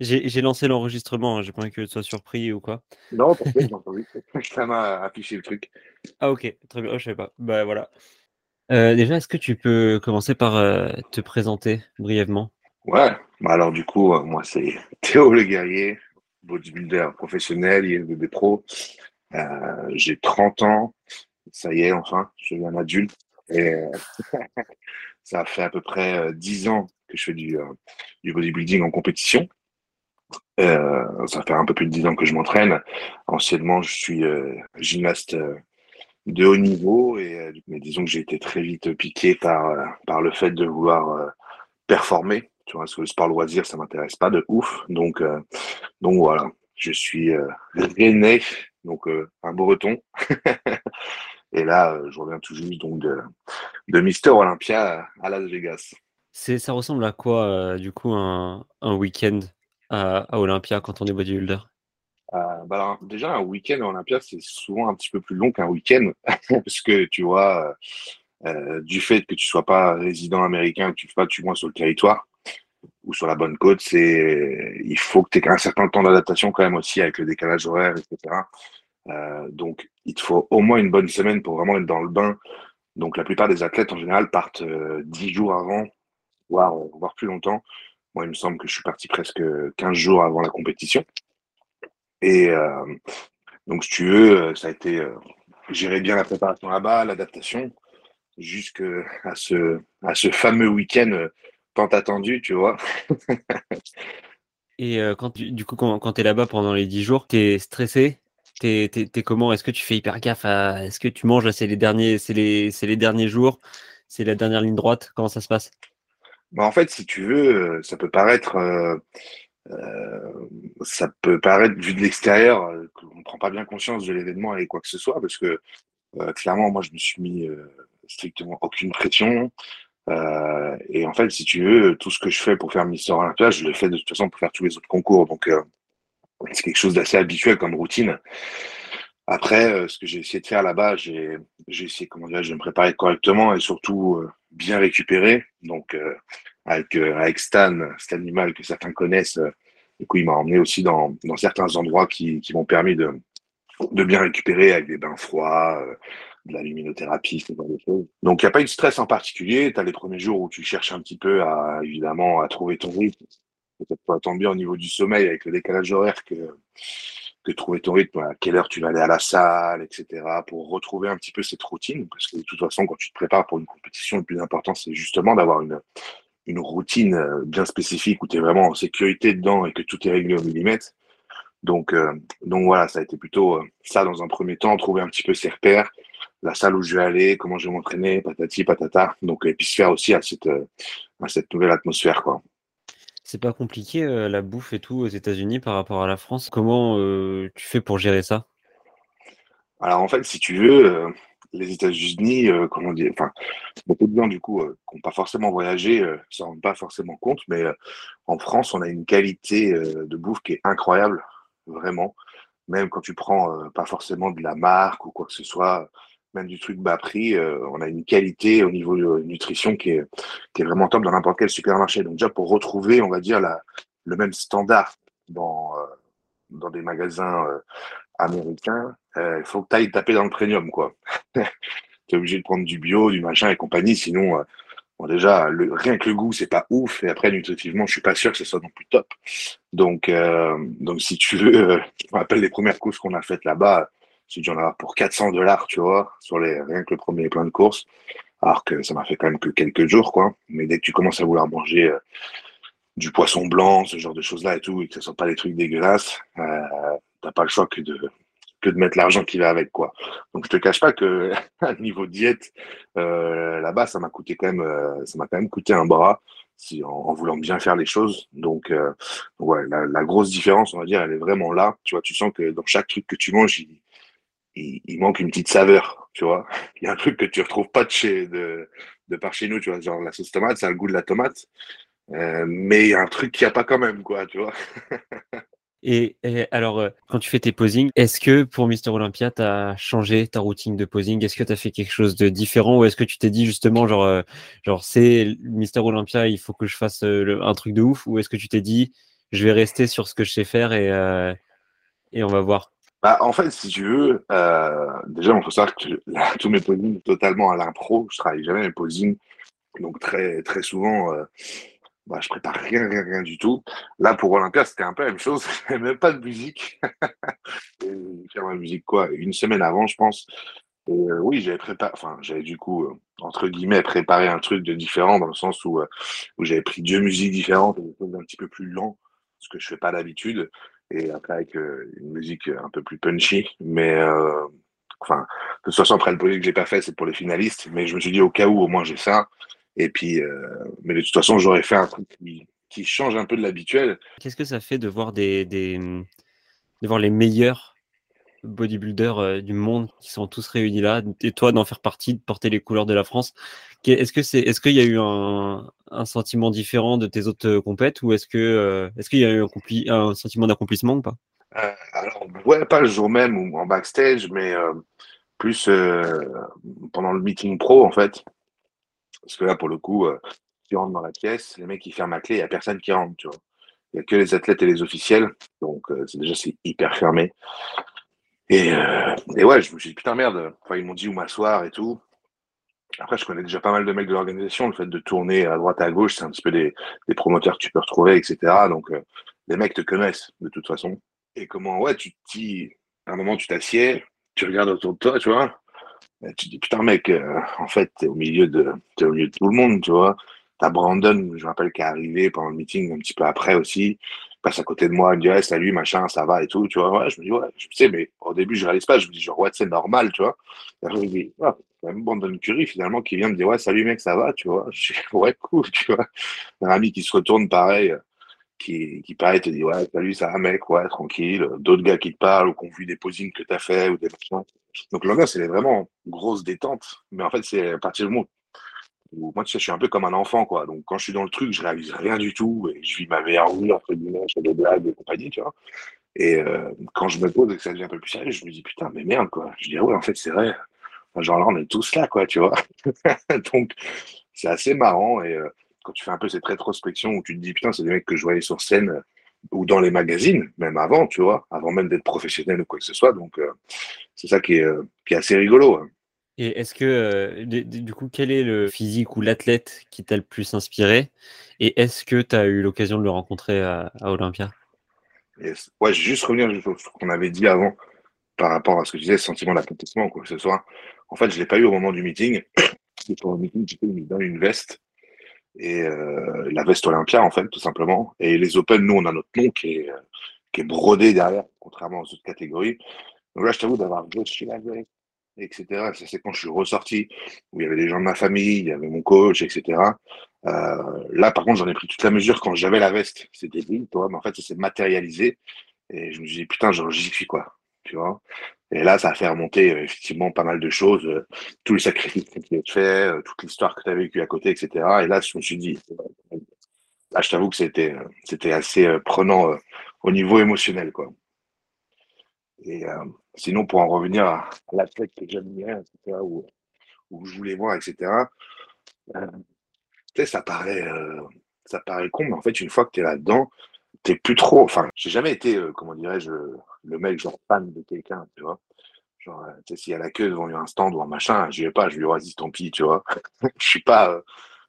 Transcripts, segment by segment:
J'ai lancé l'enregistrement, hein, j'ai pas envie que tu sois surpris ou quoi. Non, t'inquiète, j'ai entendu. Ça m'a affiché le truc. Ah ok, très bien, oh, je sais pas. Bah voilà. Euh, déjà, est-ce que tu peux commencer par euh, te présenter brièvement? Ouais, bah alors du coup, euh, moi c'est Théo le guerrier, bodybuilder professionnel, IFBB pro. j'ai 30 ans, ça y est, enfin, je suis un adulte. Et ça fait à peu près 10 ans que je fais du, du bodybuilding en compétition. Euh, ça fait un peu plus de dix ans que je m'entraîne. Anciennement, je suis euh, gymnaste euh, de haut niveau, et, mais disons que j'ai été très vite piqué par, par le fait de vouloir performer. Tu vois, parce que le sport loisir, ça m'intéresse pas de ouf. Donc, donc voilà, je suis rennais, donc un breton. et là, je reviens tout juste donc de, de Mister Olympia à Las Vegas. Ça ressemble à quoi, du coup, un, un week-end? À, Olympia quand on est bodybuilder? Euh, bah déjà, un week-end à Olympia, c'est souvent un petit peu plus long qu'un week-end, parce que tu vois, euh, du fait que tu sois pas résident américain, que tu ne sois pas du moins sur le territoire ou sur la bonne côte, c'est il faut que tu aies un certain temps d'adaptation quand même aussi avec le décalage horaire, etc. Euh, donc, il te faut au moins une bonne semaine pour vraiment être dans le bain. Donc, la plupart des athlètes en général partent dix jours avant, voire, voire plus longtemps. Moi, il me semble que je suis parti presque 15 jours avant la compétition. Et euh, donc, si tu veux, euh, ça a été euh, gérer bien la préparation là-bas, l'adaptation, jusqu'à ce, à ce fameux week-end tant attendu, tu vois. Et quand du coup, quand, tu es là-bas pendant les 10 jours, tu es stressé? T'es es, comment? Est-ce que tu fais hyper gaffe. Est-ce que tu manges? C'est les les, les derniers jours C'est la dernière ligne droite Comment ça se passe? Bah, en fait, si tu veux, euh, ça peut paraître, euh, euh, ça peut paraître vu de l'extérieur qu'on ne prend pas bien conscience de l'événement et quoi que ce soit, parce que clairement, moi, je me suis mis strictement aucune pression. et en fait, si tu veux, tout ce que je fais pour faire Mister Olympia, je le fais de toute façon pour faire tous les autres concours. Donc, c'est quelque chose d'assez habituel comme routine. Après, ce que j'ai essayé de faire là-bas, j'ai essayé, comment dire, de me préparer correctement et surtout bien récupéré. Donc, euh, avec, euh, Stan, cet animal que certains connaissent, euh, du coup, il m'a emmené aussi dans, certains endroits qui, m'ont permis de, de bien récupérer avec des bains froids, de la luminothérapie, ce genre de choses. Donc, il n'y a pas eu de stress en particulier. Tu as les premiers jours où tu cherches un petit peu à, évidemment, à trouver ton rythme. Peut-être pas tant bien au niveau du sommeil avec le décalage horaire que, que trouver ton rythme, à quelle heure tu vas aller à la salle, etc., pour retrouver un petit peu cette routine. Parce que de toute façon, quand tu te prépares pour une compétition, le plus important, c'est justement d'avoir une, une routine euh, bien spécifique où tu es vraiment en sécurité dedans et que tout est réglé au millimètre. Donc, euh, donc voilà, ça a été plutôt euh, ça dans un premier temps, trouver un petit peu ses repères, la salle où je vais aller, comment je vais m'entraîner, patati, patata. Donc, et puis se faire aussi à cette, à cette nouvelle atmosphère, quoi. C'est pas compliqué, la bouffe et tout aux États-Unis par rapport à la France? Comment, tu fais pour gérer ça? Alors en fait, si tu veux, les États-Unis, comment dire? Enfin, beaucoup de gens du coup, qui n'ont pas forcément voyagé, ne s'en rendent pas forcément compte, mais en France, on a une qualité, de bouffe qui est incroyable, vraiment. Même quand tu prends, pas forcément de la marque ou quoi que ce soit, même du truc bas prix, euh, on a une qualité au niveau de nutrition qui est, qui est vraiment top dans n'importe quel supermarché. Donc déjà pour retrouver, on va dire, la, le même standard dans, euh, dans des magasins euh, américains, il faut que tu ailles taper dans le premium, quoi. tu es obligé de prendre du bio, du machin et compagnie, sinon, bon, déjà, le, rien que le goût, c'est pas ouf, et après, nutritivement, je suis pas sûr que ce soit non plus top. Donc, donc si tu veux, je me rappelle les premières courses qu'on a faites là-bas, j'ai dû en avoir pour 400 dollars, tu vois, sur les, rien que le premier plein de courses. Alors que ça m'a fait quand même que quelques jours, quoi. Mais dès que tu commences à vouloir manger euh, du poisson blanc, ce genre de choses-là et tout, et que ce ne sont pas des trucs dégueulasses, euh, t'as pas le choix que de, que de mettre l'argent qui va avec, quoi. Donc, je te cache pas que, à niveau diète, euh, là-bas, ça m'a coûté quand même, euh, ça m'a quand même coûté un bras. Si, en, voulant bien faire les choses. Donc, ouais, la, la, grosse différence, on va dire, elle est vraiment là. Tu vois, tu sens que dans chaque truc que tu manges, il, il, manque une petite saveur, tu vois. Il y a un truc que tu retrouves pas de, chez, par chez nous, tu vois. Genre la sauce tomate, ça a le goût de la tomate. Euh, mais il y a un truc qu'il n'y a pas quand même, quoi, tu vois. et, alors, euh, quand tu fais tes posings, est-ce que pour Mister Olympia, tu as changé ta routine de posing? Est-ce que tu as fait quelque chose de différent ou est-ce que tu t'es dit justement, genre, euh, genre c'est Mister Olympia, il faut que je fasse un truc de ouf? Ou est-ce que tu t'es dit, je vais rester sur ce que je sais faire et, et on va voir? Bah, en fait, si tu veux, euh, déjà, il faut savoir que là, tous mes posings totalement à l'impro. Je travaille jamais mes posings. Donc, très, très souvent, euh, bah, je prépare rien, rien, rien du tout. Là, pour Olympia, c'était un peu la même chose. J'avais même pas de musique. faire ma musique, quoi, une semaine avant, je pense. Et euh, oui, j'avais préparé, enfin, j'avais du coup, euh, entre guillemets, préparé un truc de différent dans le sens où, j'avais pris deux musiques différentes, des choses un petit peu plus lent, ce que je fais pas d'habitude et après avec euh, une musique un peu plus punchy. Mais euh, enfin, de toute façon, après le projet que j'ai pas fait, c'est pour les finalistes. Mais je me suis dit au cas où, au moins j'ai ça. Et puis, euh, mais de toute façon, j'aurais fait un truc qui, change un peu de l'habituel. Qu'est-ce que ça fait de voir des de voir les meilleurs bodybuilders du monde qui sont tous réunis là, et toi d'en faire partie, de porter les couleurs de la France. Est-ce que c'est, est-ce qu'il y a eu un, sentiment différent de tes autres compètes ou est-ce que, est-ce qu'il y a eu un, sentiment d'accomplissement ou pas? Euh, Alors ouais, pas le jour même ou en backstage, mais euh, plus euh, pendant le meeting pro en fait. Parce que là pour le coup, tu rentres dans la pièce, les mecs ils ferment la clé, il n'y a personne qui rentre. Il n'y a que les athlètes et les officiels, donc déjà c'est hyper fermé. Et, euh, et, ouais, je me suis dit, putain, merde. Enfin, ils m'ont dit où m'asseoir et tout. Après, je connais déjà pas mal de mecs de l'organisation. Le fait de tourner à droite, à gauche, c'est un petit peu des, des, promoteurs que tu peux retrouver, etc. Donc, euh, les mecs te connaissent de toute façon. Et comment, ouais, tu te dis, à un moment, tu t'assieds, tu regardes autour de toi, tu vois. Et tu te dis, putain, mec, euh, en fait, t'es au milieu de, es au milieu de tout le monde, tu vois. T'as Brandon, je me rappelle, qui est arrivé pendant le meeting un petit peu après aussi passe à côté de moi, il me dit ouais, salut, machin, ça va et tout, tu vois. Ouais, je me dis ouais, je sais, mais au début, je réalise pas, je me dis genre ouais, c'est normal, tu vois. Et je me dis, ouais, c'est même Brandon Curry finalement qui vient me dire ouais, salut mec, ça va, tu vois. Je dis ouais, cool, tu vois. Un ami qui se retourne pareil, qui, qui pareil te dit ouais, salut, ça va mec, ouais, tranquille. D'autres gars qui te parlent ou qui ont vu des posings que tu as fait ou des machins. Donc le gars, c'est vraiment grosse détente, mais en fait, c'est à partir du moment moi, tu sais, je suis un peu comme un enfant, quoi. Donc, quand je suis dans le truc, je réalise rien du tout et je vis ma meilleure vie, entre guillemets, fais des blagues et compagnie, tu vois. Et euh, quand je me pose et que ça devient un peu plus sérieux, je me dis, putain, mais merde, quoi. Je dis, ouais, en fait, c'est vrai. genre là, on est tous là, quoi, tu vois. Donc, c'est assez marrant. Et euh, quand tu fais un peu cette rétrospection où tu te dis, putain, c'est des mecs que je voyais sur scène euh, ou dans les magazines, même avant, tu vois, avant même d'être professionnel ou quoi que ce soit. Donc, c'est ça qui est, qui est assez rigolo. Hein. Et est-ce que, euh, du coup, quel est le physique ou l'athlète qui t'a le plus inspiré? Et est-ce que tu as eu l'occasion de le rencontrer à, Olympia? Yes. Ouais, juste revenir sur ce qu'on avait dit avant par rapport à ce que je disais, sentiment d'accomplissement ou quoi que ce soit. En fait, je ne l'ai pas eu au moment du meeting. Pour le meeting, j'étais dans une veste. Et euh, la veste Olympia, en fait, tout simplement. Et les Open, nous, on a notre nom qui est, qui est brodé derrière, contrairement aux autres catégories. Donc là, je t'avoue d'avoir chez la veste etc. Ça, c'est quand je suis ressorti, où il y avait des gens de ma famille, il y avait mon coach, etc. Euh, là, par contre, j'en ai pris toute la mesure quand j'avais la veste. C'était débile, toi, mais en fait, ça s'est matérialisé. Et je me suis dit, putain, j'y suis, quoi. Tu vois? Et là, ça a fait remonter, euh, effectivement, pas mal de choses. Euh, tous les sacrifices qui ont été faits, euh, toute l'histoire que tu as vécue à côté, etc. Et là, je me suis dit, là, je t'avoue que c'était, c'était assez prenant au niveau émotionnel, quoi. Et sinon, pour en revenir à, l'athlète que j'admirais, où, je voulais voir, etc., euh, tu sais, ça paraît, euh, ça paraît con, mais en fait, une fois que tu es là-dedans, t'es plus trop. Enfin, j'ai jamais été, euh, comment dirais-je, le mec genre fan de quelqu'un, tu vois. Genre, tu sais, s'il y a la queue devant un stand ou un machin, j'y vais pas, je lui dis, tant pis, tu vois. je suis pas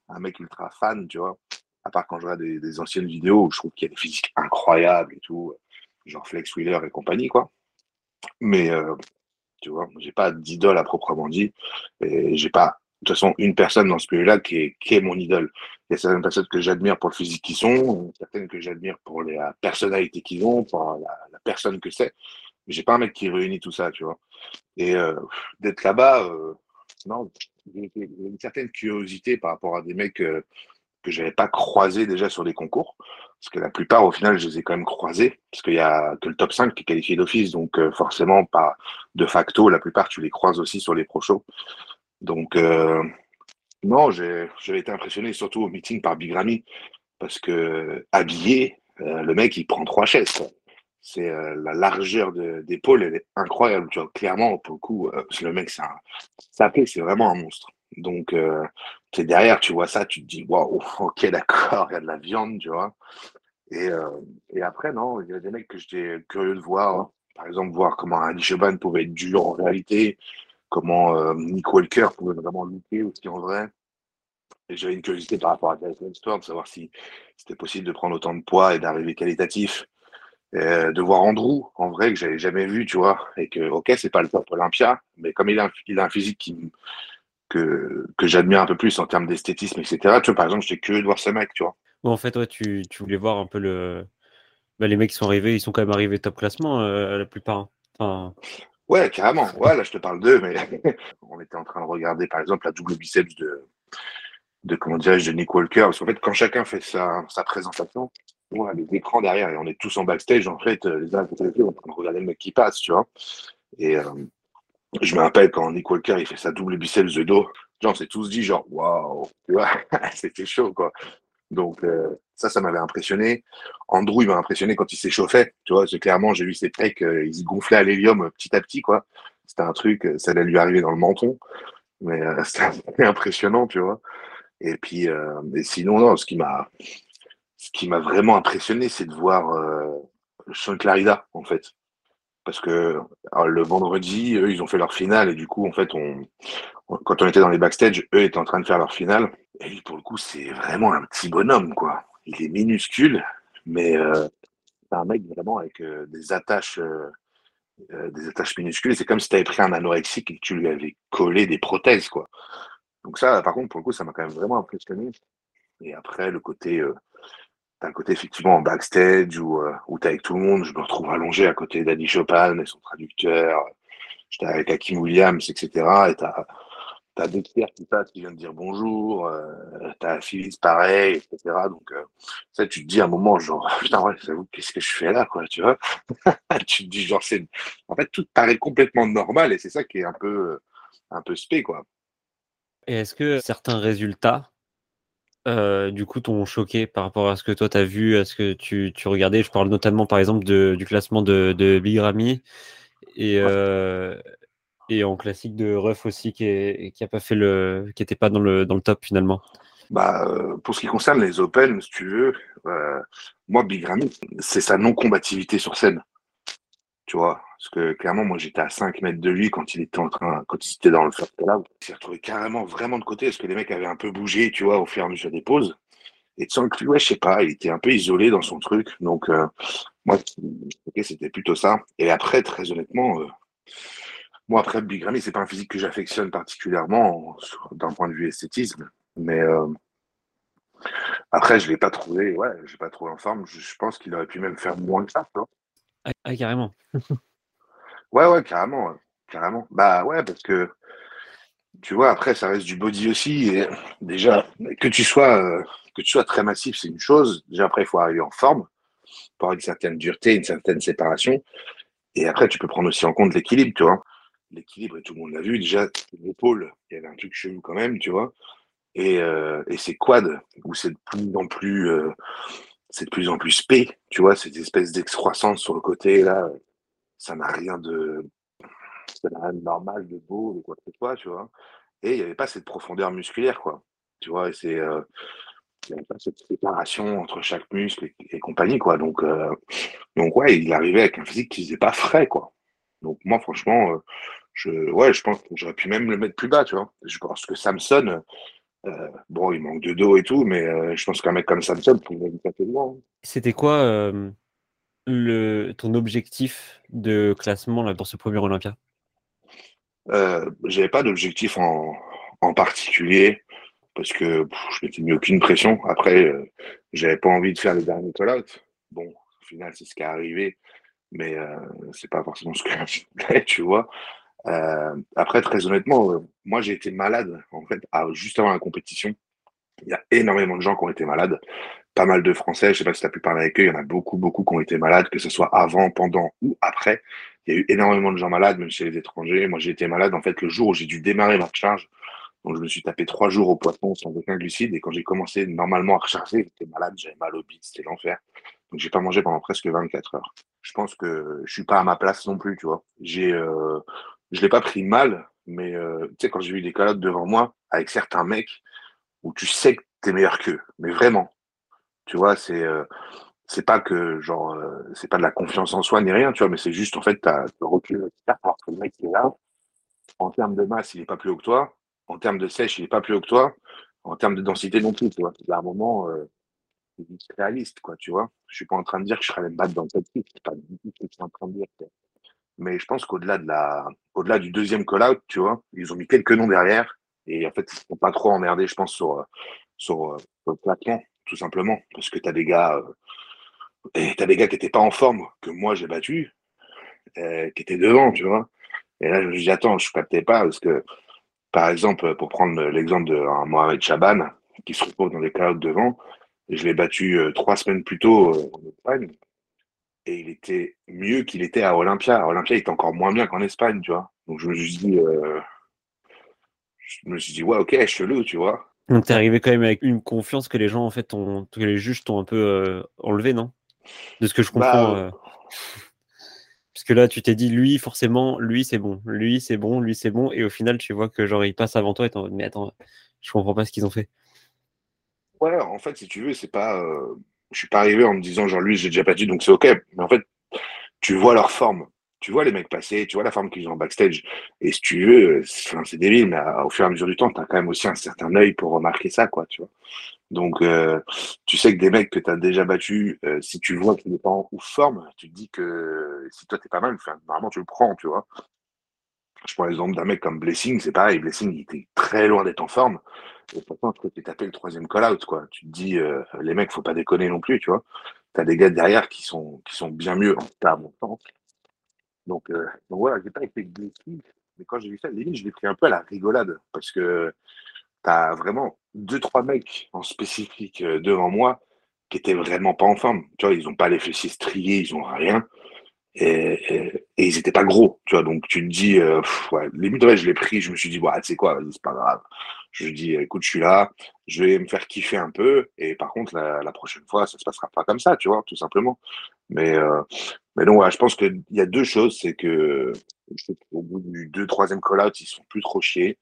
un mec ultra fan, tu vois. À part quand je regarde des anciennes vidéos où je trouve qu'il y a des physiques incroyables et tout, genre Flex Wheeler et compagnie, quoi. Mais euh, tu vois, j'ai pas d'idole à proprement dit. Et j'ai pas, de toute façon, une personne dans ce milieu-là qui est, qui est mon idole. Il y a certaines personnes que j'admire pour le physique qu'ils sont, certaines que j'admire pour la personnalité qu'ils ont, pour la, personne que c'est. Mais j'ai pas un mec qui réunit tout ça, tu vois. Et euh, d'être là-bas, euh, non, j'ai une certaine curiosité par rapport à des mecs que j'avais pas croisés déjà sur des concours. Parce que la plupart, au final, je les ai quand même croisés, parce qu'il y a que le top 5 qui est qualifié d'office, donc euh, forcément, pas de facto, la plupart, tu les croises aussi sur les pro shows. Donc, euh, non, j'ai été impressionné surtout au meeting par Big Ramy, parce que habillé, euh, le mec, il prend trois chaises. C'est la largeur d'épaule, elle est incroyable. Tu vois, clairement, pour le coup, le mec, c'est un, c'est vraiment un monstre. Donc, es derrière, tu vois ça, tu te dis, waouh, ok, d'accord, il y a de la viande, tu vois. Et, et après, non, il y a des mecs que j'étais curieux de voir. Par exemple, voir comment Ali Cheban pouvait être dur en réalité, comment Nick Walker pouvait vraiment lutter aussi en vrai. Et j'avais une curiosité par rapport à Tyson Storm, de savoir si c'était possible de prendre autant de poids et d'arriver qualitatif. de voir Andrew, en vrai, que j'avais jamais vu, tu vois. Et que, ok, c'est pas le top Olympia, mais comme il a un, il a un physique qui, que, que j'admire un peu plus en termes d'esthétisme, etc. Tu vois, par exemple, j'étais curieux de voir ce mec, tu vois. en fait, ouais, tu, tu, voulais voir un peu le. Bah, les mecs qui sont arrivés, ils sont quand même arrivés top classement, euh, la plupart. Hein. Enfin... Ouais, carrément. Ouais, là, je te parle d'eux, mais on était en train de regarder, par exemple, la double biceps de, de comment dirais-je, de Nick Walker. Parce qu'en fait, quand chacun fait sa, sa présentation, on a des écrans derrière et on est tous en backstage, en fait, euh, les uns à côté de on train de regarder le mec qui passe, tu vois. Et euh, je me rappelle quand Nick Walker, il fait sa double biceps de dos, genre, on s'est tous dit, genre, waouh, c'était chaud, quoi. Donc, euh, ça, ça m'avait impressionné. Andrew, il m'a impressionné quand il s'échauffait, tu vois, c'est clairement, j'ai vu ses pecs, euh, ils gonflaient à l'hélium petit à petit, quoi. C'était un truc, ça allait lui arriver dans le menton, mais c'était impressionnant, tu vois. Et puis, et sinon, non, ce qui m'a, ce qui m'a vraiment impressionné, c'est de voir euh, Sean Clarida, en fait. Parce que le vendredi, eux, ils ont fait leur finale et du coup, en fait, quand on était dans les backstage, eux étaient en train de faire leur finale. Et lui, pour le coup, c'est vraiment un petit bonhomme, quoi. Il est minuscule, mais euh, c'est un mec vraiment avec euh, des attaches, euh, euh, des attaches minuscules. C'est comme si tu avais pris un anorexique et que tu lui avais collé des prothèses, quoi. Donc ça, par contre, pour le coup, ça m'a quand même vraiment impressionné. Et après, le côté T'as un côté effectivement en backstage où, euh, où t'es avec tout le monde. Je me retrouve allongé à côté d'Annie Chopin et son traducteur. J'étais avec Hakim Williams, etc. Et t'as as pères qui passent, qui viennent dire bonjour. Euh, t'as Phyllis pareil, etc. Donc, euh, ça, tu te dis à un moment, genre, putain, ouais, qu'est-ce que je fais là, quoi, tu vois? Tu te dis, genre, c'est. En fait, tout paraît complètement normal et c'est ça qui est un peu, un peu spé, quoi. Et est-ce que certains résultats euh, du coup, t'ont choqué par rapport à ce que toi t'as vu, à ce que tu, tu regardais? Je parle notamment, par exemple, de, du classement de, de Big Ramy et, euh, et en classique de Ruff aussi, qui, est, qui a pas fait le, qui était pas dans le, dans le top finalement. Bah, euh, pour ce qui concerne les Open, si tu veux, euh, moi, Big Ramy, c'est sa non-combativité sur scène. Tu vois, parce que clairement, moi, j'étais à 5 mètres de lui quand il était en train, quand il était dans le lab. Il s'est retrouvé carrément vraiment de côté parce que les mecs avaient un peu bougé, tu vois, au fur et à mesure des pauses. Et sans que lui, ouais, je sais pas, il était un peu isolé dans son truc. Donc, euh, moi, c'était plutôt ça. Et après, très honnêtement, euh, moi, après, Big Ramy, c'est pas un physique que j'affectionne particulièrement d'un point de vue esthétisme. Mais euh, après, je l'ai pas trouvé, ouais, je l'ai pas trouvé en forme. Je, pense qu'il aurait pu même faire moins que ça, tu. Ah, ah, carrément. ouais, ouais, carrément. Carrément. Bah ouais, parce que tu vois, après, ça reste du body aussi. Et déjà, que tu sois, euh, que tu sois très massif, c'est une chose. Déjà, après, il faut arriver en forme pour avoir une certaine dureté, une certaine séparation. Et après, tu peux prendre aussi en compte l'équilibre, tu vois. L'équilibre, tout le monde l'a vu, déjà, l'épaule, il y avait un truc chelou quand même, tu vois. Et, euh, et c'est quad, où c'est de plus en plus, euh, c'est de plus en plus spé, tu vois, cette espèce d'excroissance sur le côté, là, ça n'a rien de, ça n'a rien de normal, de beau, de quoi que ce soit, tu vois. Et il n'y avait pas cette profondeur musculaire, quoi. Tu vois, et c'est, euh, il n'y avait pas cette séparation entre chaque muscle et, compagnie, quoi. Donc, euh, donc, ouais, il arrivait avec un physique qui faisait pas frais, quoi. Donc, moi, franchement, euh, je, ouais, je pense que j'aurais pu même le mettre plus bas, tu vois. Je pense que Samson, euh, bon, il manque de dos et tout, mais euh, je pense qu'un mec comme Samson pouvait être taper. C'était quoi euh, le, ton objectif de classement là, pour ce premier Olympia? J'avais pas d'objectif en, en, particulier parce que pff, je m'étais mis aucune pression. Après, j'avais pas envie de faire les derniers call-out. Bon, au final, c'est ce qui est arrivé, mais c'est pas forcément ce que je voulais, tu vois. Euh, après, très honnêtement, euh, moi j'ai été malade en fait à, juste avant la compétition. Il y a énormément de gens qui ont été malades, pas mal de Français. Je sais pas si tu as pu parler avec eux. Il y en a beaucoup, beaucoup qui ont été malades, que ce soit avant, pendant ou après. Il y a eu énormément de gens malades, même chez les étrangers. Moi, j'ai été malade en fait le jour où j'ai dû démarrer ma recharge. Donc, je me suis tapé trois jours au poisson sans aucun glucide. Et quand j'ai commencé normalement à recharger, j'étais malade, j'avais mal au bide, c'était l'enfer. Donc, j'ai pas mangé pendant presque 24 heures. Je pense que je suis pas à ma place non plus, tu vois. J'ai, euh, je l'ai pas pris mal, mais euh, tu sais, quand j'ai vu des collabs devant moi avec certains mecs où tu sais que t'es meilleur qu'eux, mais vraiment, tu vois, c'est euh, c'est pas que genre euh, c'est pas de la confiance en soi ni rien, tu vois, mais c'est juste en fait t'as le recul alors que le mec qui est là, en termes de masse, il est pas plus haut que toi, en termes de sèche, il est pas plus haut que toi, en termes de densité non plus, tu vois. À un moment, euh, c'est réaliste, quoi, tu vois. Je suis pas en train de dire que je serais allé me battre dans le top c'est pas du tout ce que je suis en train de dire. Mais je pense qu'au-delà de la, au-delà du deuxième call-out, tu vois, ils ont mis quelques noms derrière et en fait, ils sont pas trop emmerdés, je pense, sur, sur, sur le plateau, tout simplement, parce que tu as des gars t'as des gars qui étaient pas en forme, que moi j'ai battu, euh, qui étaient devant, tu vois. Et là, je me dis, attends, je captais pas, parce que, par exemple, pour prendre l'exemple de Mohamed Chaban, qui se retrouve dans des clouds devant, je l'ai battu euh, trois semaines plus tôt euh, en Espagne, et il était mieux qu'il était à Olympia. À Olympia, il était encore moins bien qu'en Espagne, tu vois. Donc je me suis dit, je me suis dit, ouais, ok, chelou, tu vois. Donc t'es arrivé quand même avec une confiance que les gens, en fait, ont, que les juges t'ont un peu enlevé, non? De ce que je comprends. Bah, euh. Parce que là, tu t'es dit, lui, forcément, lui, c'est bon. Lui, c'est bon, lui, c'est bon. Et au final, tu vois que genre, il passe avant toi et t'es mais attends, je comprends pas ce qu'ils ont fait. Ouais, en fait, si tu veux, c'est pas. Euh, je suis pas arrivé en me disant, genre, lui, j'ai déjà dit, donc c'est OK. Mais en fait, tu vois leur forme. Tu vois les mecs passer, tu vois la forme qu'ils ont en backstage. Et si tu veux, c'est débile, mais au fur et à mesure du temps, tu as quand même aussi un certain œil pour remarquer ça, quoi, tu vois. Donc, euh, tu sais que des mecs que tu as déjà battus, euh, si tu vois qu'il n'est pas en forme, tu te dis que si toi, tu es pas mal, normalement, tu le prends, tu vois. Je prends l'exemple d'un mec comme Blessing, c'est pareil. Blessing, il était très loin d'être en forme. Et pourtant, tu t'es tapé le troisième call-out, quoi. Tu te dis, euh, les mecs, faut pas déconner non plus, tu vois. Tu as des gars derrière qui sont, qui sont bien mieux en cas mon temps. Donc, donc voilà, j'ai pas été Blessing. Mais quand j'ai vu ça, limite, je l'ai pris un peu à la rigolade. Parce que tu as vraiment deux, trois mecs en spécifique euh, devant moi qui étaient vraiment pas en forme. Tu vois, ils n'ont pas les fessiers striés, ils ont rien. Et, ils étaient pas gros, tu vois. Donc tu te dis, euh, ouais, limite, ouais, je l'ai pris, je me suis dit, ouais, tu sais quoi, c'est pas grave. Je lui dis, écoute, je suis là, je vais me faire kiffer un peu. Et par contre, la, prochaine fois, ça se passera pas comme ça, tu vois, tout simplement. Mais, euh, mais donc, je pense qu'il y a deux choses. C'est que au bout du deux, troisième call-out, ils sont plus trop chiés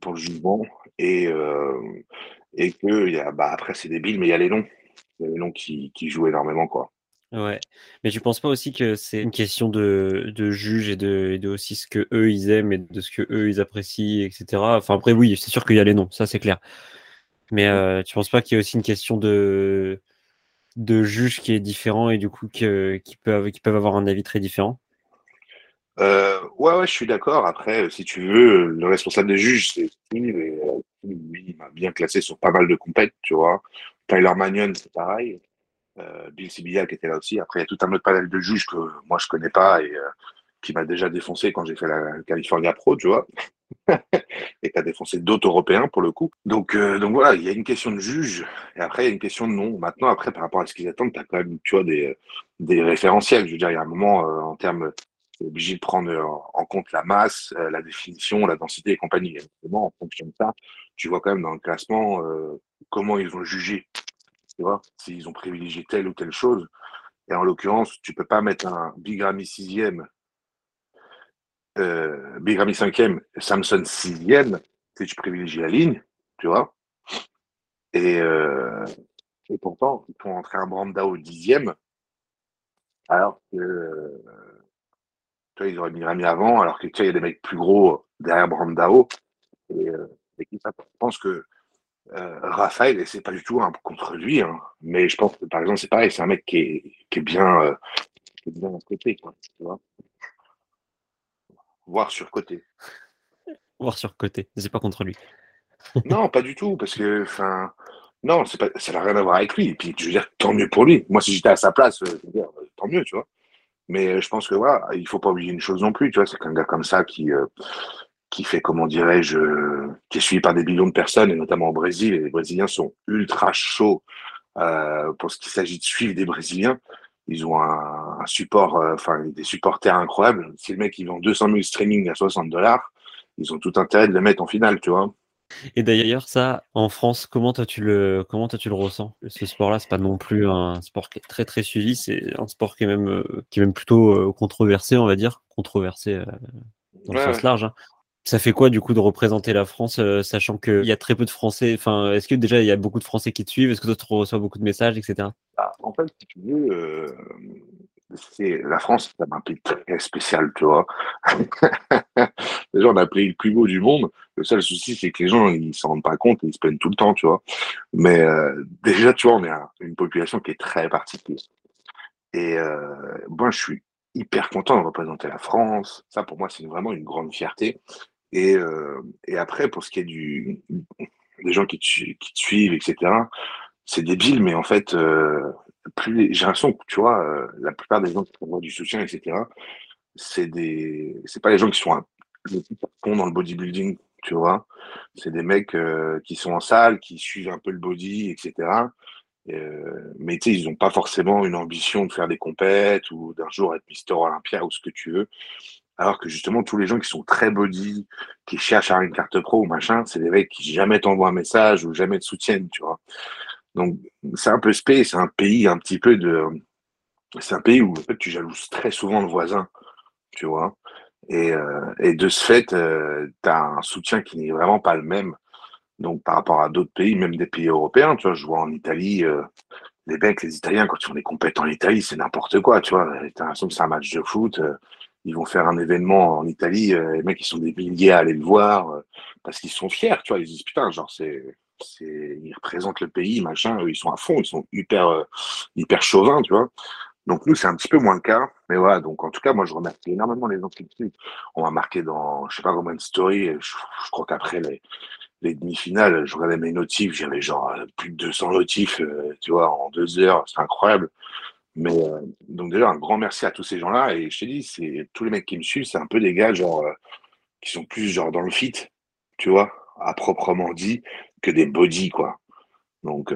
pour le jugement. Et, euh, et que bah, après, c'est débile, mais il y a les noms. Il y a les noms qui jouent énormément. Quoi. Ouais, mais tu penses pas aussi que c'est une question de, de juge et de, de, aussi ce que eux ils aiment et de ce que eux ils apprécient, etc. Enfin après oui, c'est sûr qu'il y a les noms, ça c'est clair. Mais euh, tu penses pas qu'il y a aussi une question de de juge qui est différent et du coup qui, qui peuvent qui peuvent avoir un avis très différent? Euh, ouais, ouais, je suis d'accord. Après, si tu veux, le responsable des juges, c'est Steve, et euh, lui, il m'a bien classé sur pas mal de compètes, tu vois. Tyler Magnon, c'est pareil. Euh, Bill Sibilla qui était là aussi. Après, il y a tout un autre panel de juges que moi, je connais pas et euh, qui m'a déjà défoncé quand j'ai fait la California Pro, tu vois. et qui a défoncé d'autres Européens, pour le coup. Donc, euh, donc voilà, il y a une question de juge, et après, il y a une question de nom. Maintenant, après, par rapport à ce qu'ils attendent, tu as quand même, tu vois, des, des référentiels. Je veux dire, il y a un moment, en termes obligé de prendre en compte la masse, euh, la définition, la densité et compagnie. Et en fonction de ça, tu vois quand même dans le classement euh, comment ils ont jugé, tu vois, s'ils ont privilégié telle ou telle chose. Et en l'occurrence, tu peux pas mettre un Bigrami sixième, euh, Bigrami cinquième, Samson sixième, si tu privilégies la ligne, tu vois. Et, euh, et pourtant, ils font entrer un Brandao dixième, alors que tu vois, ils auraient mis Rami avant, alors que tu il y a des mecs plus gros derrière Brandao. Et, euh, je pense que euh, Raphaël, et c'est pas du tout un contre lui, hein, mais je pense que par exemple, c'est pareil, c'est un mec qui est, qui est bien, euh, qui est bien côté, quoi, tu vois. Voire surcoté. Voire surcoté, c'est pas contre lui. non, pas du tout, parce que, enfin, non, c'est pas, ça n'a rien à voir avec lui. Et puis, je veux dire, tant mieux pour lui. Moi, si j'étais à sa place, je veux dire, tant mieux, tu vois. Mais euh, je pense que voilà, il faut pas oublier une chose non plus, tu vois, c'est qu'un gars comme ça qui euh, qui fait, comment dirais-je, qui est suivi par des millions de personnes, et notamment au Brésil, et les Brésiliens sont ultra chauds euh, pour ce qu'il s'agit de suivre des Brésiliens. Ils ont un, un support, euh, enfin des supporters incroyables. Si le mec il vend 200 000 streaming à 60 dollars, ils ont tout intérêt de le mettre en finale, tu vois. Et d'ailleurs, ça, en France, comment toi tu le, comment toi tu le ressens? Ce sport-là, c'est pas non plus un sport qui est très très suivi. C'est un sport qui est même, euh, qui est même plutôt controversé, on va dire, controversé euh, dans le sens large. Hein. Ça fait quoi du coup de représenter la France, euh, sachant qu'il y a très peu de Français Enfin, est-ce que déjà il y a beaucoup de Français qui te suivent? Est-ce que toi tu reçois beaucoup de messages, etc. Bah, en fait, si tu veux, euh, c'est la France, c'est un pays très spécial, tu vois. Déjà, on a pays le plus beau du monde. Le seul souci, c'est que les gens, ils s'en rendent pas compte et ils se plaignent tout le temps, tu vois. Mais euh, déjà, tu vois, on est une population qui est très particulière. Et moi, je suis hyper content de représenter la France. Ça, pour moi, c'est vraiment une grande fierté. Et, euh, et après, pour ce qui est des gens qui te, suivent, etc., c'est débile, mais en fait, euh, j'ai l'impression que, tu vois, euh, la plupart des gens qui envoient du soutien, etc., c'est des, pas les gens qui sont un, dans le bodybuilding, tu vois. C'est des mecs qui sont en salle, qui suivent un peu le body, etc. Mais tu sais, ils n'ont pas forcément une ambition de faire des compètes ou d'un jour être Mister Olympia ou ce que tu veux. Alors que justement, tous les gens qui sont très body, qui cherchent à une carte pro ou machin, c'est des mecs qui jamais t'envoient un message ou jamais te soutiennent, tu vois. Donc, c'est un peu spé, c'est un pays un petit peu de. C'est un pays où tu jalouses très souvent le voisin, tu vois. Et, euh, de ce fait, euh, tu as un soutien qui n'est vraiment pas le même. Donc, par rapport à d'autres pays, même des pays européens, tu vois, je vois en Italie, euh, les mecs, les Italiens, quand ils font des en Italie, c'est n'importe quoi, tu vois. L'impression que c'est un match de foot. Ils vont faire un événement en Italie, euh, les mecs, ils sont des milliers à aller le voir euh, parce qu'ils sont fiers, tu vois. Ils disent, putain, genre, c'est, ils représentent le pays, machin, ils sont à fond, ils sont hyper, euh, hyper chauvins, tu vois. Donc, nous, c'est un petit peu moins le cas. Mais voilà, donc, en tout cas, moi, je remercie énormément les suivent. On m'a marqué dans, je sais pas combien de stories, je, crois qu'après les, les demi-finales, je regardais mes notifs, j'avais genre plus de 200 notifs, tu vois, en deux heures, c'est incroyable. Mais euh, donc déjà, un grand merci à tous ces gens-là. Et je te dis, c'est tous les mecs qui me suivent, c'est un peu des gars genre euh, qui sont plus genre dans le fit, tu vois, à proprement dit, que des body, quoi. Donc.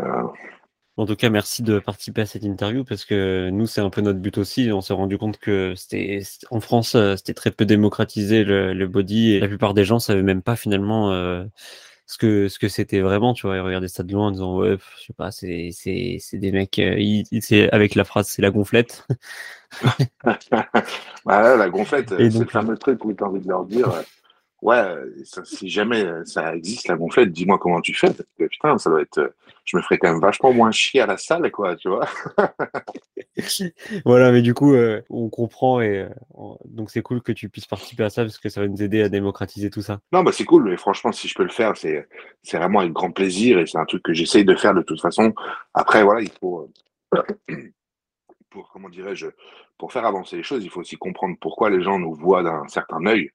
En tout cas, merci de participer à cette interview parce que nous, c'est un peu notre but aussi. On s'est rendu compte que c'était en France, c'était très peu démocratisé le, body et la plupart des gens savaient même pas finalement euh, ce que ce que c'était vraiment. Tu vois, ils regardaient ça de loin en disant ouais, je sais pas, c'est c'est c'est des mecs. Euh, c'est avec la phrase, c'est la gonflette. bah, la gonflette, c'est le fameux truc où tu as envie de leur dire ouais, ça, si jamais ça existe la gonflette, dis-moi comment tu fais. Parce que, putain, ça doit être. Je me ferais quand même vachement moins chier à la salle, quoi, tu vois. voilà, mais du coup, euh, on comprend et euh, donc c'est cool que tu puisses participer à ça parce que ça va nous aider à démocratiser tout ça. Non, bah c'est cool, mais franchement, si je peux le faire, c'est c'est vraiment avec grand plaisir et c'est un truc que j'essaye de faire de toute façon. Après, voilà, il faut. Euh, pour comment dirais-je, pour faire avancer les choses, il faut aussi comprendre pourquoi les gens nous voient d'un certain œil.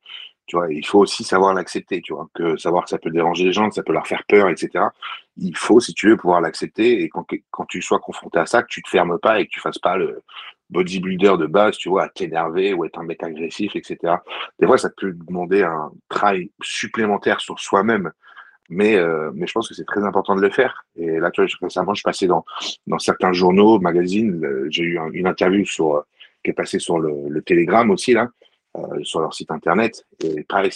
Tu vois, il faut aussi savoir l'accepter, tu vois, que savoir que ça peut déranger les gens, que ça peut leur faire peur, etc. Il faut, si tu veux, pouvoir l'accepter et quand, quand tu sois confronté à ça, que tu te fermes pas et que tu fasses pas le bodybuilder de base, tu vois, à t'énerver ou être un mec agressif, etc. Des fois, ça peut demander un travail supplémentaire sur soi-même, mais, euh, mais je pense que c'est très important de le faire. Et là, tu vois, récemment, je passais dans, dans certains journaux, magazines, j'ai eu une interview sur, qui est passée sur le, le Telegram aussi, là, euh, sur leur site internet. Et pareil,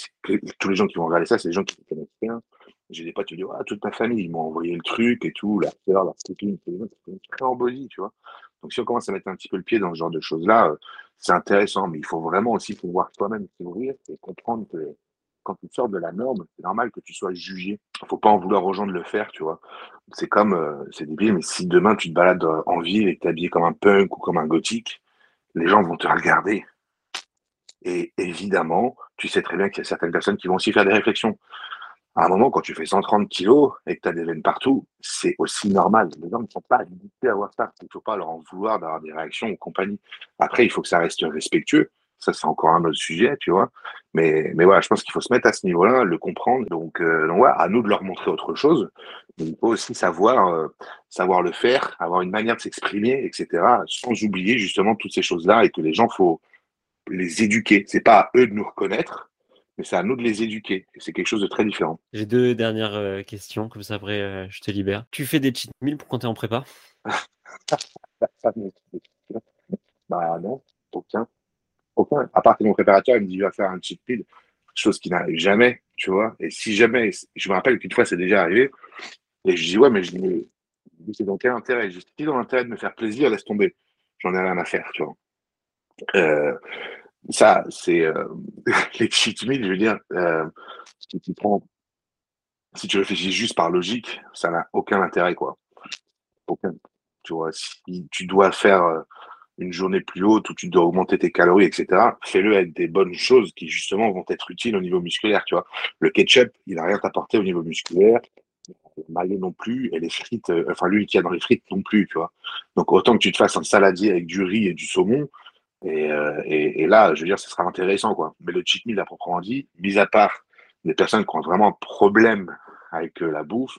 tous les gens qui vont regarder ça, c'est des gens qui ne connaissent rien. J'ai des potes qui me disent, ah, toute ma famille, ils m'ont envoyé le truc et tout, la sœur, la copine, c'est très body, tu vois. Donc si on commence à mettre un petit peu le pied dans ce genre de choses-là, euh, c'est intéressant, mais il faut vraiment aussi pouvoir toi-même s'ouvrir et comprendre que quand tu sors de la norme, c'est normal que tu sois jugé. Il faut pas en vouloir aux gens de le faire, tu vois. C'est comme, euh, c'est débile, mais si demain tu te balades en ville et que tu es habillé comme un punk ou comme un gothique, les gens vont te regarder. Et évidemment, tu sais très bien qu'il y a certaines personnes qui vont aussi faire des réflexions. À un moment, quand tu fais 130 kilos et que tu as des veines partout, c'est aussi normal. Les gens ne sont pas habitués à voir ça. Il ne faut pas leur en vouloir d'avoir des réactions ou compagnie. Après, il faut que ça reste respectueux. Ça, c'est encore un autre sujet, tu vois. Mais, mais voilà, je pense qu'il faut se mettre à ce niveau-là, le comprendre. Donc, euh, donc voilà, à nous de leur montrer autre chose. Il faut aussi savoir, euh, savoir le faire, avoir une manière de s'exprimer, etc. Sans oublier justement toutes ces choses-là et que les gens, faut, les éduquer. C'est pas à eux de nous reconnaître, mais c'est à nous de les éduquer. C'est quelque chose de très différent. J'ai deux dernières euh, questions, comme ça après euh, je te libère. Tu fais des cheat meals pour quand tu es en prépa? Bah non, aucun. Aucun. À part que mon préparateur il me dit va faire un cheat meal, chose qui n'arrive jamais, tu vois. Et si jamais, je me rappelle qu'une fois c'est déjà arrivé, et je dis ouais, mais je dis, c'est dans quel intérêt? Je dis dans l'intérêt de me faire plaisir, laisse tomber. J'en ai rien à faire, tu vois. Euh, ça, c'est les cheat meals, je veux dire, si tu prends, si tu réfléchis juste par logique, ça n'a aucun intérêt, quoi. Aucun. Tu vois, si tu dois faire une journée plus haute où tu dois augmenter tes calories, etc., fais-le avec des bonnes choses qui justement vont être utiles au niveau musculaire. Tu vois, le ketchup, il n'a rien apporté au niveau musculaire. Le maillot non plus, et les frites, euh, enfin lui qui a dans les frites non plus, tu vois. Donc autant que tu te fasses un saladier avec du riz et du saumon, et, euh, et, là, je veux dire, ce sera intéressant, quoi. Mais le cheat meal, à proprement dit, mis à part des personnes qui ont vraiment un problème avec euh, la bouffe,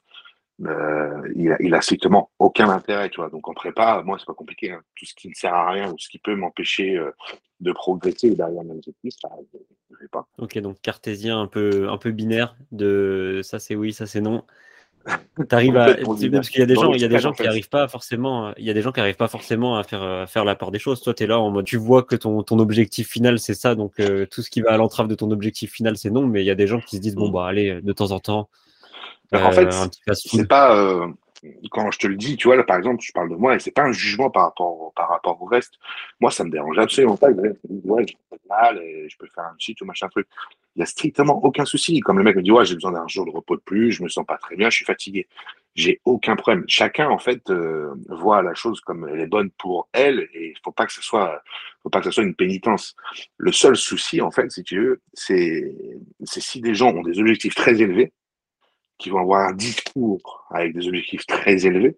euh, il, a, strictement aucun intérêt, tu vois. Donc en prépa, moi, c'est pas compliqué. Hein. Tout ce qui ne sert à rien ou ce qui peut m'empêcher de progresser derrière mes objectifs, ça, je ne pas. Ok, donc cartésien un peu, un peu binaire de ça c'est oui, ça c'est non. T'arrives à parce qu'il y a des gens, il y a des gens qui n'arrivent pas forcément, il y a des gens qui arrivent pas forcément à faire à faire la part des choses. Toi, tu es là en mode, tu vois que ton, ton objectif final c'est ça, donc euh, tout ce qui va à l'entrave de ton objectif final c'est non. Mais il y a des gens qui se disent bon mm. bah allez, de temps en temps, en fait, euh, c'est pas euh, quand je te le dis, tu vois, là, par exemple, je parle de moi et c'est pas un jugement par rapport, par rapport au reste. Moi, ça me dérange absolument pas. Ouais, mal et je peux faire un cheat ou machin truc. Il y a strictement aucun souci. Comme le mec me dit, ouais, j'ai besoin d'un jour de repos de plus, je me sens pas très bien, je suis fatigué. J'ai aucun problème. Chacun, en fait, euh, voit la chose comme elle est bonne pour elle et il faut pas que ce soit, faut pas que ce soit une pénitence. Le seul souci, en fait, si tu veux, c'est, c'est si des gens ont des objectifs très élevés, qui vont avoir un discours avec des objectifs très élevés,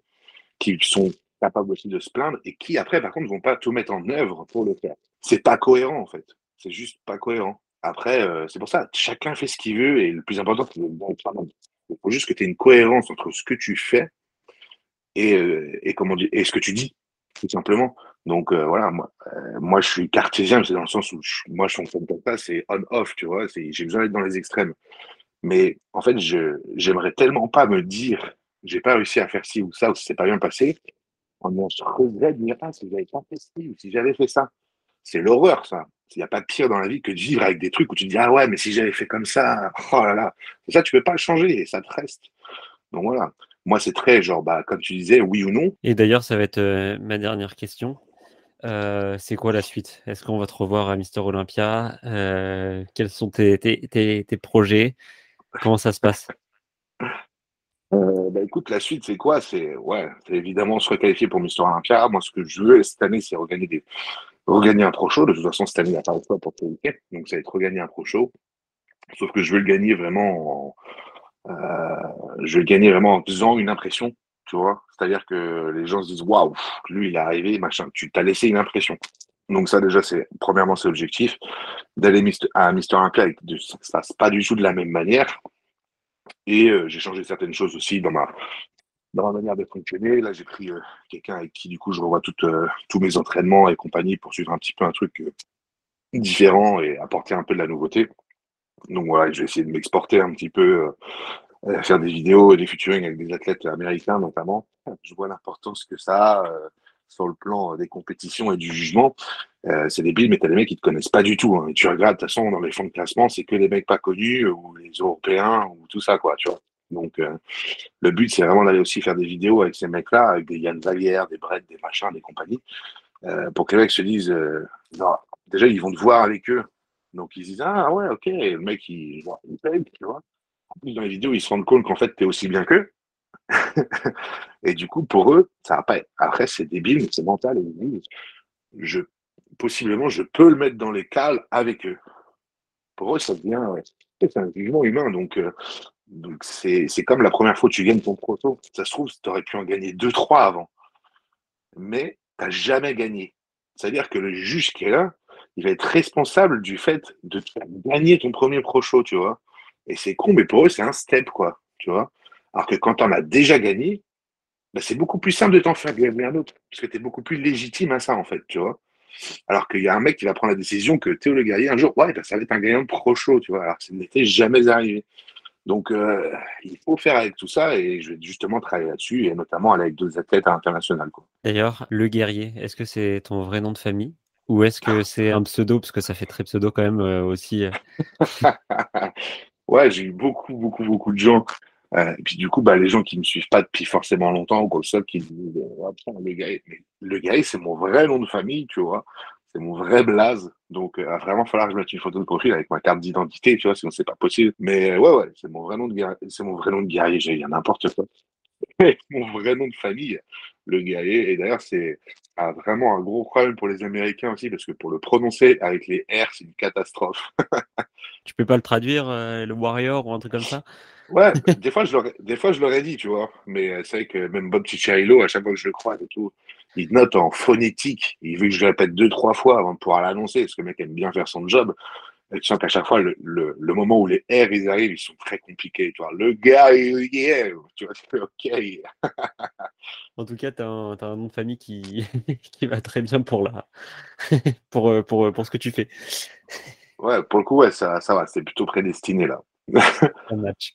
qui sont capables aussi de se plaindre et qui après, par contre, ne vont pas tout mettre en œuvre pour le faire. C'est pas cohérent en fait. C'est juste pas cohérent. Après, euh, c'est pour ça, chacun fait ce qu'il veut et le plus important, c'est Il faut juste que tu aies une cohérence entre ce que tu fais et, euh, comment dire, et ce que tu dis, tout simplement. Donc euh, voilà, moi, moi je suis cartésien, c'est dans le sens où moi je fonctionne comme ça, c'est on-off, tu vois, j'ai besoin d'être dans les extrêmes. Mais en fait, je j'aimerais tellement pas me dire, j'ai pas réussi à faire ci ou ça, ou si c'est pas bien passé, on se regret de dire, ah, si j'avais pas fait ci, ou si j'avais fait ça. C'est l'horreur, ça. Il n'y a pas de pire dans la vie que de vivre avec des trucs où tu te dis, ah ouais, mais si j'avais fait comme ça, oh là là. Ça, tu peux pas le changer et ça te reste. Donc voilà. Moi, c'est très genre, bah, comme tu disais, oui ou non. Et d'ailleurs, ça va être euh, ma dernière question. Euh, c'est quoi la suite? Est-ce qu'on va te revoir à Mister Olympia? Euh, Quels sont tes, tes, tes projets? Comment ça se passe? Euh, bah, écoute, la suite, c'est quoi? C'est ouais, évidemment se requalifier pour Mister Olympia. Moi, ce que je veux cette année, c'est regagner, des... regagner un pro show. De toute façon, cette année, il n'y a pas de fois pour week Donc, ça va être regagner un pro show. Sauf que je veux le gagner vraiment en, euh, je veux gagner vraiment en faisant une impression, tu vois? C'est-à-dire que les gens se disent waouh, lui, il est arrivé, machin. Tu t'as laissé une impression. Donc ça déjà, c'est premièrement, c'est l'objectif. D'aller à Mister Olympia, ça se passe pas du tout de la même manière. Et euh, j'ai changé certaines choses aussi dans ma, dans ma manière de fonctionner. Là, j'ai pris euh, quelqu'un avec qui, du coup, je revois euh, tous mes entraînements et compagnie pour suivre un petit peu un truc différent et apporter un peu de la nouveauté. Donc voilà, je vais essayer de m'exporter un petit peu, faire des vidéos et des featuring avec des athlètes américains notamment. Je vois l'importance que ça a sur le plan des compétitions et du jugement. Euh, c'est débile, mais t'as des mecs qui te connaissent pas du tout. Hein. Tu regardes, de toute façon, dans les fonds de classement, c'est que les mecs pas connus ou les Européens ou tout ça, quoi. Donc, euh, le but, c'est vraiment d'aller aussi faire des vidéos avec ces mecs-là, avec des Yann Vallière, des Brett, des machins, des compagnies, euh, pour que les mecs se disent, déjà, ils vont te voir avec eux. Donc, ils disent, ah ouais, ok, le mec, il, il paye, tu vois. En plus, dans les vidéos, ils se rendent compte qu'en fait, tu es aussi bien qu'eux. et du coup, pour eux, ça va pas être... Après, c'est débile, mais c'est mental. je, possiblement, je peux le mettre dans les cales avec eux. Pour eux, ça devient c'est un jugement humain. Donc, euh, c'est, comme la première fois que tu gagnes ton proto. Ça se trouve, tu aurais pu en gagner deux, trois avant. Mais tu n'as jamais gagné. C'est-à-dire que le juge qui est là, il va être responsable du fait de te faire gagner ton premier pro show, tu vois. Et c'est con, mais pour eux, c'est un step, quoi. Tu vois. Alors que quand on a déjà gagné, bah, c'est beaucoup plus simple de t'en faire gagner un autre, parce que tu es beaucoup plus légitime à ça, en fait, tu vois. Alors qu'il y a un mec qui va prendre la décision que Théo Le Guerrier, un jour, ouais, bah, ça va être un gagnant pro show, tu vois, alors que ça n'était jamais arrivé. Donc, euh, il faut faire avec tout ça et je vais justement travailler là-dessus et notamment aller avec d'autres athlètes internationaux. D'ailleurs, Le Guerrier, est-ce que c'est ton vrai nom de famille? Ou est-ce que c'est un pseudo parce que ça fait très pseudo quand même euh, aussi euh? Ouais, j'ai eu beaucoup, beaucoup, beaucoup de gens euh, et puis du coup, bah, les gens qui me suivent pas depuis forcément longtemps, comme ça, qui disent le gars, le gars, c'est mon vrai nom de famille, tu vois. c'est mon vrai blaze. Donc, il va vraiment falloir que je mette une photo de profil avec ma carte d'identité, tu vois, sinon c'est pas possible. Mais ouais, ouais, c'est mon vrai nom de guerrier. C'est mon vrai nom de guerrier. J'ai n'importe quoi. mon vrai nom de famille, le guerrier. Et d'ailleurs, c'est vraiment un gros problème pour les Américains aussi, parce que pour le prononcer avec les R, c'est une catastrophe. tu peux pas le traduire, euh, le warrior ou un truc comme ça? Ouais, des fois, je l'aurais, des fois, je l'aurais dit, tu vois. Mais euh, c'est vrai que même Bob Cicciarillo, à chaque fois que je le croise et tout, il note en phonétique. Il veut que je le répète deux, trois fois avant de pouvoir l'annoncer, parce que le mec aime bien faire son job. Et tu sens qu'à chaque fois, le, le, moment où les R ils arrivent, ils sont très compliqués. Tu vois, le gars, il est, tu vois, ok. en tout cas, tu as, un nom de famille qui, qui va très bien pour, la... pour, euh, pour, pour ce que tu fais. Ouais, pour le coup, ouais, ça, ça va, c'est plutôt prédestiné là. Un match.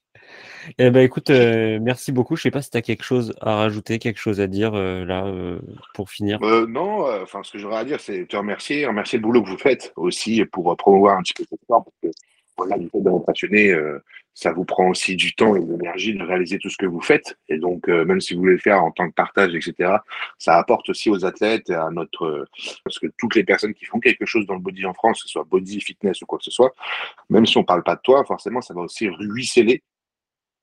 Eh ben, écoute, euh, merci beaucoup. Je sais pas si tu as quelque chose à rajouter, quelque chose à dire euh, là euh, pour finir. non, enfin ce que j'aurais à dire, c'est te remercier, remercier le boulot que vous faites aussi pour promouvoir un petit peu cette sport parce que voilà, du fait d'être passionné, ça vous prend aussi du temps et de l'énergie de réaliser tout ce que vous faites. Et donc, même si vous voulez le faire en tant que partage, etc., ça apporte aussi aux athlètes et à notre, parce que toutes les personnes qui font quelque chose dans le body en France, que ce soit body, fitness ou quoi que ce soit, même si on parle pas de toi, forcément, ça va aussi ruisseler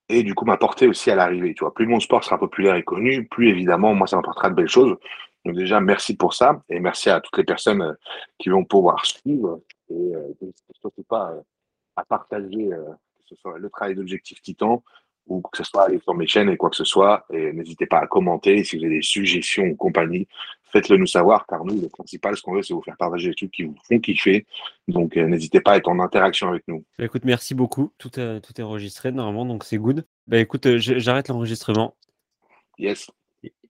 et du coup m'apporter aussi à l'arrivée. Tu vois, plus mon sport sera populaire et connu, plus évidemment, moi, ça m'apportera de belles choses. Donc déjà, merci pour ça et merci à toutes les personnes euh, qui vont pouvoir suivre et euh, surtout pas euh, à partager que ce soit le travail d'objectif Titan ou que ce soit aller sur mes chaînes et quoi que ce soit. Et n'hésitez pas à commenter si vous avez des suggestions ou compagnie. Faites-le nous savoir, car nous, le principal, ce qu'on veut, c'est vous faire partager les trucs qui vous font kiffer. Donc, euh, n'hésitez pas à être en interaction avec nous. Bah, écoute, merci beaucoup. Tout, est, tout est enregistré normalement, donc c'est good. Bah, écoute, euh, j'arrête l'enregistrement. Yes.